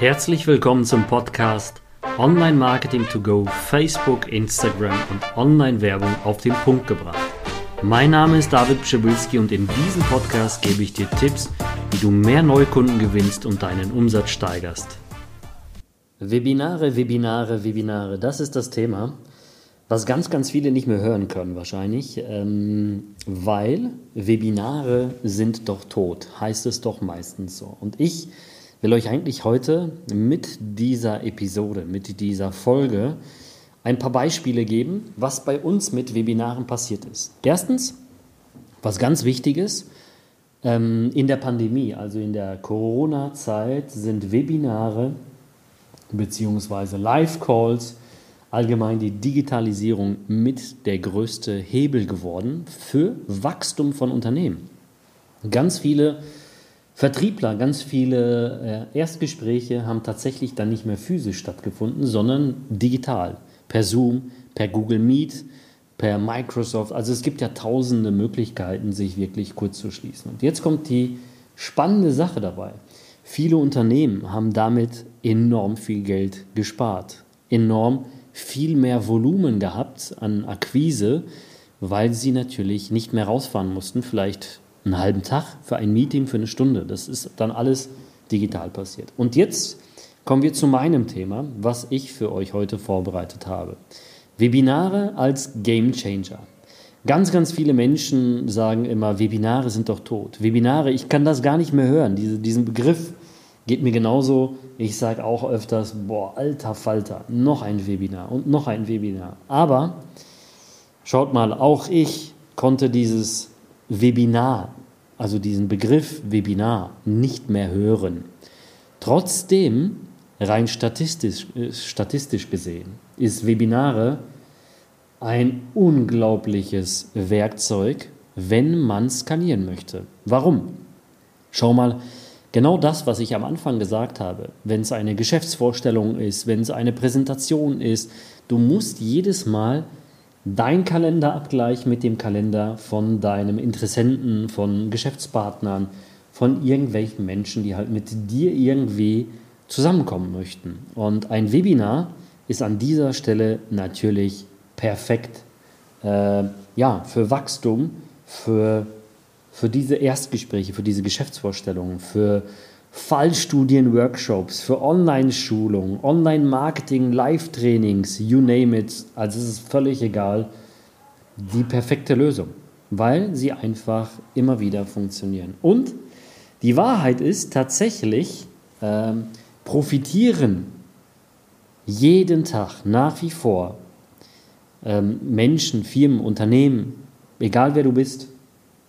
Herzlich willkommen zum Podcast Online Marketing to Go, Facebook, Instagram und Online-Werbung auf den Punkt gebracht. Mein Name ist David Pschibilski und in diesem Podcast gebe ich dir Tipps, wie du mehr Neukunden gewinnst und deinen Umsatz steigerst. Webinare, Webinare, Webinare, das ist das Thema, was ganz, ganz viele nicht mehr hören können wahrscheinlich, ähm, weil Webinare sind doch tot, heißt es doch meistens so. Und ich will euch eigentlich heute mit dieser Episode, mit dieser Folge ein paar Beispiele geben, was bei uns mit Webinaren passiert ist. Erstens, was ganz wichtig ist, ähm, in der Pandemie, also in der Corona-Zeit, sind Webinare bzw. Live-Calls allgemein die Digitalisierung mit der größte Hebel geworden für Wachstum von Unternehmen. Ganz viele Vertriebler, ganz viele äh, Erstgespräche haben tatsächlich dann nicht mehr physisch stattgefunden, sondern digital, per Zoom, per Google Meet, per Microsoft. Also es gibt ja tausende Möglichkeiten, sich wirklich kurz zu schließen. Und jetzt kommt die spannende Sache dabei. Viele Unternehmen haben damit enorm viel Geld gespart, enorm viel mehr Volumen gehabt an Akquise, weil sie natürlich nicht mehr rausfahren mussten, vielleicht einen halben Tag für ein Meeting für eine Stunde. Das ist dann alles digital passiert. Und jetzt kommen wir zu meinem Thema, was ich für euch heute vorbereitet habe. Webinare als Game Changer. Ganz, ganz viele Menschen sagen immer, Webinare sind doch tot. Webinare, ich kann das gar nicht mehr hören. Diese, diesen Begriff geht mir genauso. Ich sage auch öfters, boah, alter Falter, noch ein Webinar und noch ein Webinar. Aber schaut mal, auch ich konnte dieses Webinar, also diesen Begriff Webinar, nicht mehr hören. Trotzdem, rein statistisch, äh, statistisch gesehen, ist Webinare ein unglaubliches Werkzeug, wenn man skalieren möchte. Warum? Schau mal, genau das, was ich am Anfang gesagt habe, wenn es eine Geschäftsvorstellung ist, wenn es eine Präsentation ist, du musst jedes Mal dein Kalenderabgleich mit dem Kalender von deinem Interessenten, von Geschäftspartnern, von irgendwelchen Menschen, die halt mit dir irgendwie zusammenkommen möchten. Und ein Webinar ist an dieser Stelle natürlich perfekt äh, ja, für Wachstum, für, für diese Erstgespräche, für diese Geschäftsvorstellungen, für Fallstudien, Workshops, für Online-Schulungen, Online-Marketing, Live-Trainings, you name it. Also es ist völlig egal. Die perfekte Lösung, weil sie einfach immer wieder funktionieren. Und die Wahrheit ist tatsächlich, ähm, profitieren jeden Tag nach wie vor ähm, Menschen, Firmen, Unternehmen, egal wer du bist,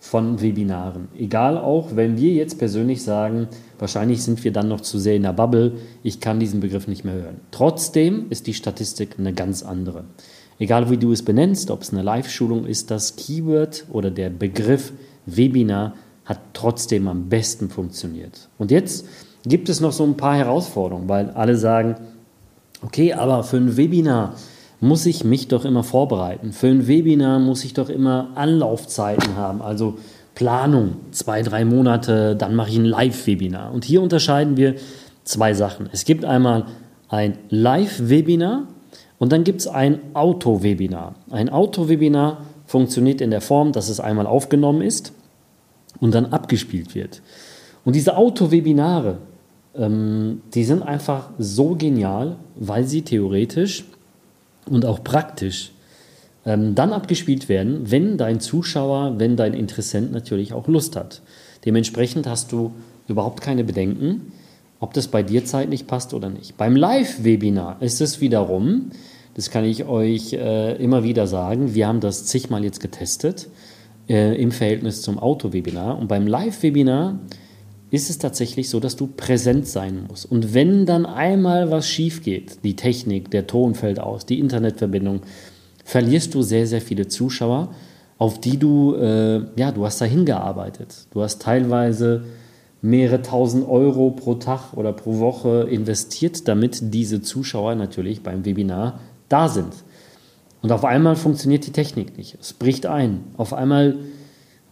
von Webinaren. Egal auch, wenn wir jetzt persönlich sagen, wahrscheinlich sind wir dann noch zu sehr in der Bubble, ich kann diesen Begriff nicht mehr hören. Trotzdem ist die Statistik eine ganz andere. Egal wie du es benennst, ob es eine Live-Schulung ist, das Keyword oder der Begriff Webinar hat trotzdem am besten funktioniert. Und jetzt gibt es noch so ein paar Herausforderungen, weil alle sagen, okay, aber für ein Webinar muss ich mich doch immer vorbereiten. Für ein Webinar muss ich doch immer Anlaufzeiten haben, also Planung, zwei, drei Monate, dann mache ich ein Live-Webinar. Und hier unterscheiden wir zwei Sachen. Es gibt einmal ein Live-Webinar und dann gibt es ein Auto-Webinar. Ein Auto-Webinar funktioniert in der Form, dass es einmal aufgenommen ist und dann abgespielt wird. Und diese Auto-Webinare, ähm, die sind einfach so genial, weil sie theoretisch und auch praktisch ähm, dann abgespielt werden, wenn dein Zuschauer, wenn dein Interessent natürlich auch Lust hat. Dementsprechend hast du überhaupt keine Bedenken, ob das bei dir zeitlich passt oder nicht. Beim Live-Webinar ist es wiederum, das kann ich euch äh, immer wieder sagen, wir haben das zigmal jetzt getestet äh, im Verhältnis zum Auto-Webinar. Und beim Live-Webinar ist es tatsächlich so, dass du präsent sein musst. Und wenn dann einmal was schief geht, die Technik, der Ton fällt aus, die Internetverbindung, verlierst du sehr, sehr viele Zuschauer, auf die du, äh, ja, du hast da hingearbeitet. Du hast teilweise mehrere tausend Euro pro Tag oder pro Woche investiert, damit diese Zuschauer natürlich beim Webinar da sind. Und auf einmal funktioniert die Technik nicht. Es bricht ein. Auf einmal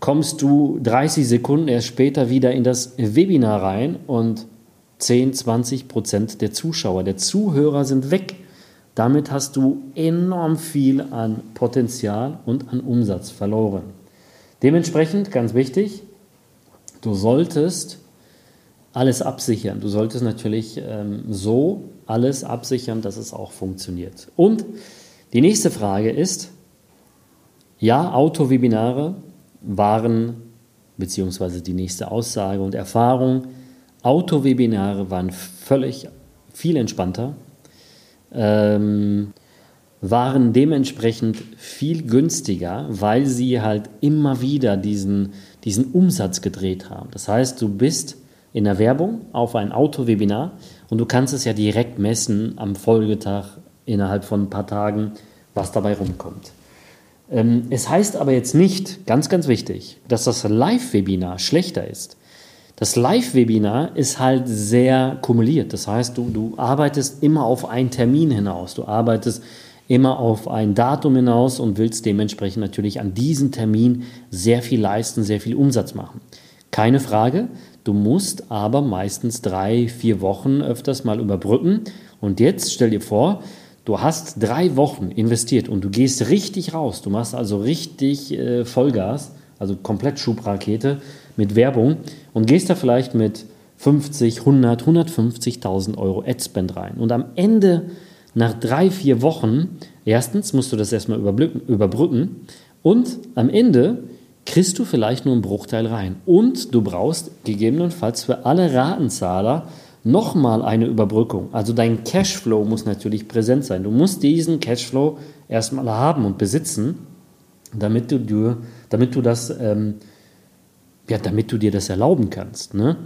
kommst du 30 Sekunden erst später wieder in das Webinar rein und 10, 20 Prozent der Zuschauer, der Zuhörer sind weg. Damit hast du enorm viel an Potenzial und an Umsatz verloren. Dementsprechend, ganz wichtig, du solltest alles absichern. Du solltest natürlich ähm, so alles absichern, dass es auch funktioniert. Und die nächste Frage ist, ja, Auto-Webinare waren, beziehungsweise die nächste Aussage und Erfahrung, Auto-Webinare waren völlig viel entspannter, ähm, waren dementsprechend viel günstiger, weil sie halt immer wieder diesen, diesen Umsatz gedreht haben. Das heißt, du bist in der Werbung auf ein Auto-Webinar und du kannst es ja direkt messen am Folgetag innerhalb von ein paar Tagen, was dabei rumkommt. Ähm, es heißt aber jetzt nicht, ganz, ganz wichtig, dass das Live-Webinar schlechter ist. Das Live-Webinar ist halt sehr kumuliert. Das heißt, du, du arbeitest immer auf einen Termin hinaus. Du arbeitest immer auf ein Datum hinaus und willst dementsprechend natürlich an diesem Termin sehr viel leisten, sehr viel Umsatz machen. Keine Frage. Du musst aber meistens drei, vier Wochen öfters mal überbrücken. Und jetzt stell dir vor, du hast drei Wochen investiert und du gehst richtig raus. Du machst also richtig äh, Vollgas, also komplett Schubrakete mit Werbung und gehst da vielleicht mit 50, 100, 150.000 Euro Adspend rein. Und am Ende, nach drei, vier Wochen, erstens musst du das erstmal überbrücken und am Ende kriegst du vielleicht nur einen Bruchteil rein. Und du brauchst gegebenenfalls für alle Ratenzahler nochmal eine Überbrückung. Also dein Cashflow muss natürlich präsent sein. Du musst diesen Cashflow erstmal haben und besitzen, damit du, damit du das, ähm, ja, damit du dir das erlauben kannst. Ne?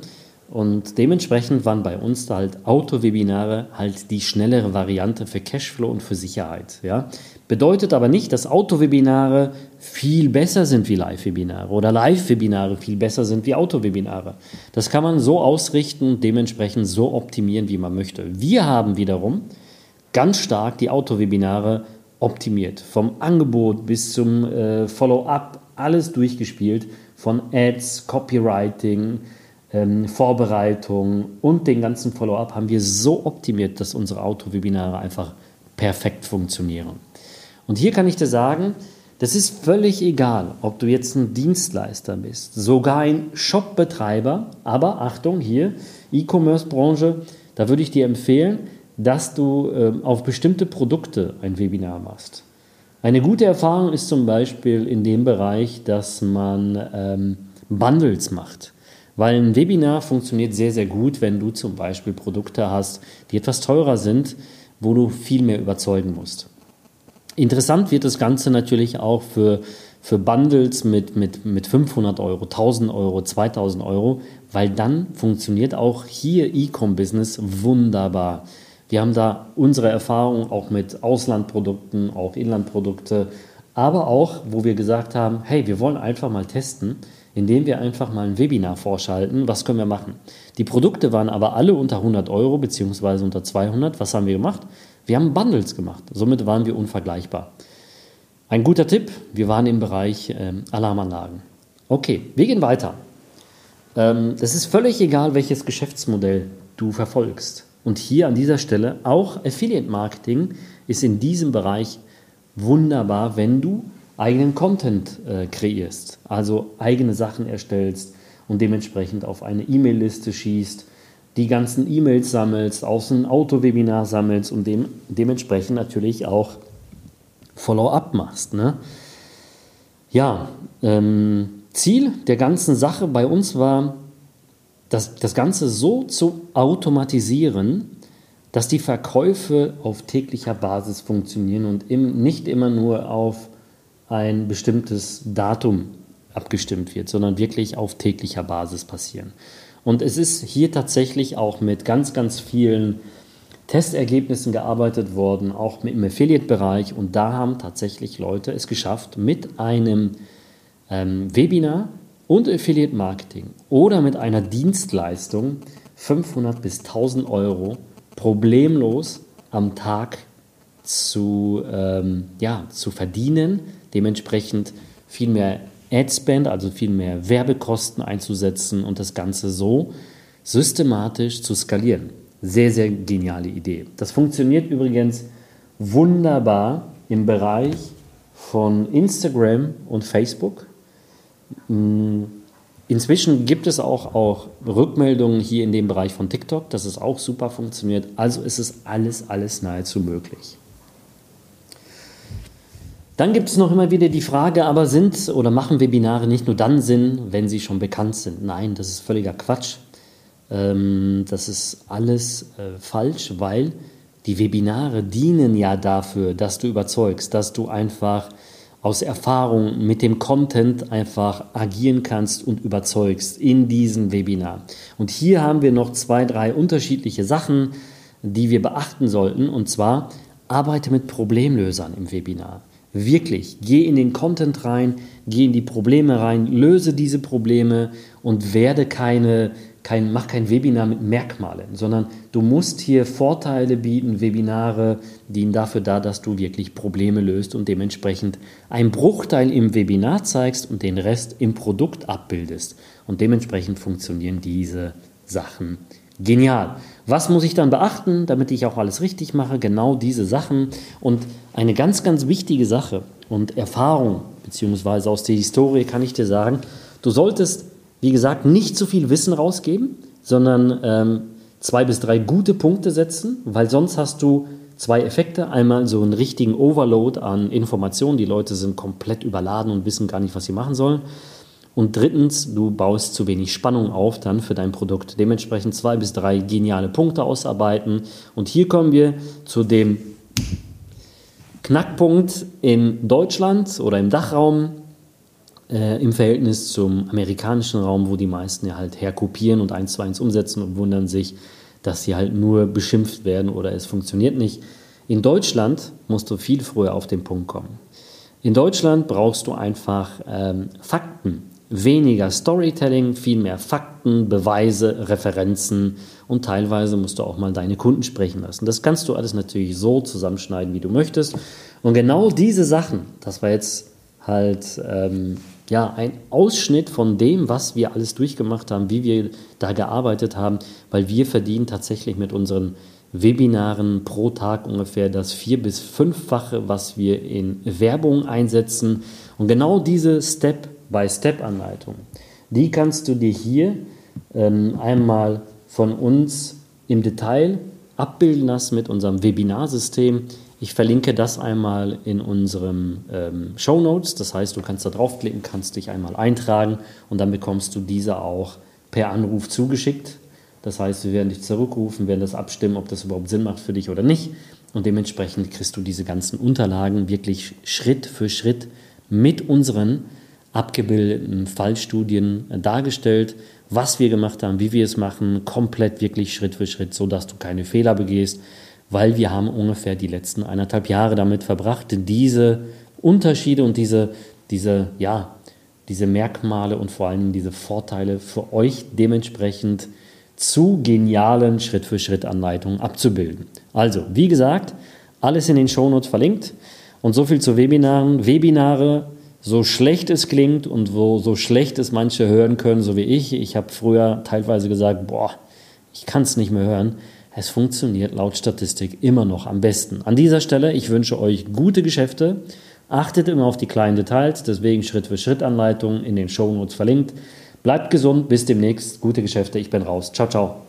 Und dementsprechend waren bei uns da halt Auto-Webinare halt die schnellere Variante für Cashflow und für Sicherheit. Ja? Bedeutet aber nicht, dass Auto-Webinare viel besser sind wie Live-Webinare oder Live-Webinare viel besser sind wie Auto-Webinare. Das kann man so ausrichten und dementsprechend so optimieren, wie man möchte. Wir haben wiederum ganz stark die Auto-Webinare optimiert. Vom Angebot bis zum äh, Follow-up, alles durchgespielt. Von Ads, Copywriting, ähm, Vorbereitung und den ganzen Follow-up haben wir so optimiert, dass unsere Auto-Webinare einfach perfekt funktionieren. Und hier kann ich dir sagen, das ist völlig egal, ob du jetzt ein Dienstleister bist, sogar ein Shopbetreiber, aber Achtung hier, E-Commerce-Branche, da würde ich dir empfehlen, dass du äh, auf bestimmte Produkte ein Webinar machst. Eine gute Erfahrung ist zum Beispiel in dem Bereich, dass man ähm, Bundles macht. Weil ein Webinar funktioniert sehr, sehr gut, wenn du zum Beispiel Produkte hast, die etwas teurer sind, wo du viel mehr überzeugen musst. Interessant wird das Ganze natürlich auch für, für Bundles mit, mit, mit 500 Euro, 1000 Euro, 2000 Euro, weil dann funktioniert auch hier E-Com-Business wunderbar. Wir haben da unsere Erfahrung auch mit Auslandprodukten, auch Inlandprodukte, aber auch, wo wir gesagt haben, hey, wir wollen einfach mal testen, indem wir einfach mal ein Webinar vorschalten. Was können wir machen? Die Produkte waren aber alle unter 100 Euro beziehungsweise unter 200. Was haben wir gemacht? Wir haben Bundles gemacht. Somit waren wir unvergleichbar. Ein guter Tipp, wir waren im Bereich ähm, Alarmanlagen. Okay, wir gehen weiter. Ähm, es ist völlig egal, welches Geschäftsmodell du verfolgst. Und hier an dieser Stelle auch Affiliate Marketing ist in diesem Bereich wunderbar, wenn du eigenen Content äh, kreierst, also eigene Sachen erstellst und dementsprechend auf eine E-Mail-Liste schießt, die ganzen E-Mails sammelst, aus einem Auto-Webinar sammelst und dem, dementsprechend natürlich auch Follow-up machst. Ne? Ja, ähm, Ziel der ganzen Sache bei uns war, das, das Ganze so zu automatisieren, dass die Verkäufe auf täglicher Basis funktionieren und im, nicht immer nur auf ein bestimmtes Datum abgestimmt wird, sondern wirklich auf täglicher Basis passieren. Und es ist hier tatsächlich auch mit ganz, ganz vielen Testergebnissen gearbeitet worden, auch im Affiliate-Bereich. Und da haben tatsächlich Leute es geschafft, mit einem ähm, Webinar und Affiliate-Marketing oder mit einer Dienstleistung 500 bis 1000 Euro problemlos am Tag zu, ähm, ja, zu verdienen, dementsprechend viel mehr Adspend, also viel mehr Werbekosten einzusetzen und das Ganze so systematisch zu skalieren. Sehr, sehr geniale Idee. Das funktioniert übrigens wunderbar im Bereich von Instagram und Facebook. Mm, inzwischen gibt es auch, auch Rückmeldungen hier in dem Bereich von TikTok, dass es auch super funktioniert. Also ist es alles, alles nahezu möglich. Dann gibt es noch immer wieder die Frage, aber sind oder machen Webinare nicht nur dann Sinn, wenn sie schon bekannt sind? Nein, das ist völliger Quatsch. Ähm, das ist alles äh, falsch, weil die Webinare dienen ja dafür, dass du überzeugst, dass du einfach aus Erfahrung mit dem Content einfach agieren kannst und überzeugst in diesem Webinar. Und hier haben wir noch zwei, drei unterschiedliche Sachen, die wir beachten sollten. Und zwar arbeite mit Problemlösern im Webinar. Wirklich, geh in den Content rein, geh in die Probleme rein, löse diese Probleme und werde keine, kein, mach kein Webinar mit Merkmalen, sondern du musst hier Vorteile bieten. Webinare dienen dafür da, dass du wirklich Probleme löst und dementsprechend einen Bruchteil im Webinar zeigst und den Rest im Produkt abbildest. Und dementsprechend funktionieren diese Sachen Genial. Was muss ich dann beachten, damit ich auch alles richtig mache? Genau diese Sachen. Und eine ganz, ganz wichtige Sache und Erfahrung, beziehungsweise aus der Historie kann ich dir sagen, du solltest, wie gesagt, nicht zu viel Wissen rausgeben, sondern ähm, zwei bis drei gute Punkte setzen, weil sonst hast du zwei Effekte. Einmal so einen richtigen Overload an Informationen. Die Leute sind komplett überladen und wissen gar nicht, was sie machen sollen. Und drittens, du baust zu wenig Spannung auf dann für dein Produkt. Dementsprechend zwei bis drei geniale Punkte ausarbeiten. Und hier kommen wir zu dem Knackpunkt in Deutschland oder im Dachraum äh, im Verhältnis zum amerikanischen Raum, wo die meisten ja halt herkopieren und eins zu eins umsetzen und wundern sich, dass sie halt nur beschimpft werden oder es funktioniert nicht. In Deutschland musst du viel früher auf den Punkt kommen. In Deutschland brauchst du einfach ähm, Fakten weniger Storytelling, viel mehr Fakten, Beweise, Referenzen und teilweise musst du auch mal deine Kunden sprechen lassen. Das kannst du alles natürlich so zusammenschneiden, wie du möchtest. Und genau diese Sachen, das war jetzt halt ähm, ja, ein Ausschnitt von dem, was wir alles durchgemacht haben, wie wir da gearbeitet haben, weil wir verdienen tatsächlich mit unseren Webinaren pro Tag ungefähr das vier- bis fünffache, was wir in Werbung einsetzen. Und genau diese Step Step-by-Step-Anleitung. Die kannst du dir hier ähm, einmal von uns im Detail abbilden lassen mit unserem Webinarsystem. Ich verlinke das einmal in unseren ähm, Show Notes. Das heißt, du kannst da draufklicken, kannst dich einmal eintragen und dann bekommst du diese auch per Anruf zugeschickt. Das heißt, wir werden dich zurückrufen, werden das abstimmen, ob das überhaupt Sinn macht für dich oder nicht. Und dementsprechend kriegst du diese ganzen Unterlagen wirklich Schritt für Schritt mit unseren abgebildeten Fallstudien dargestellt, was wir gemacht haben, wie wir es machen, komplett wirklich Schritt für Schritt, so dass du keine Fehler begehst, weil wir haben ungefähr die letzten eineinhalb Jahre damit verbracht, diese Unterschiede und diese, diese, ja, diese Merkmale und vor allem diese Vorteile für euch dementsprechend zu genialen Schritt-für-Schritt-Anleitungen abzubilden. Also, wie gesagt, alles in den Shownotes verlinkt. Und so viel zu Webinaren. Webinare so schlecht es klingt und wo so schlecht es manche hören können, so wie ich. Ich habe früher teilweise gesagt, boah, ich kann es nicht mehr hören. Es funktioniert laut Statistik immer noch am besten. An dieser Stelle, ich wünsche euch gute Geschäfte. Achtet immer auf die kleinen Details, deswegen Schritt für Schritt Anleitungen in den Shownotes verlinkt. Bleibt gesund, bis demnächst. Gute Geschäfte, ich bin raus. Ciao, ciao.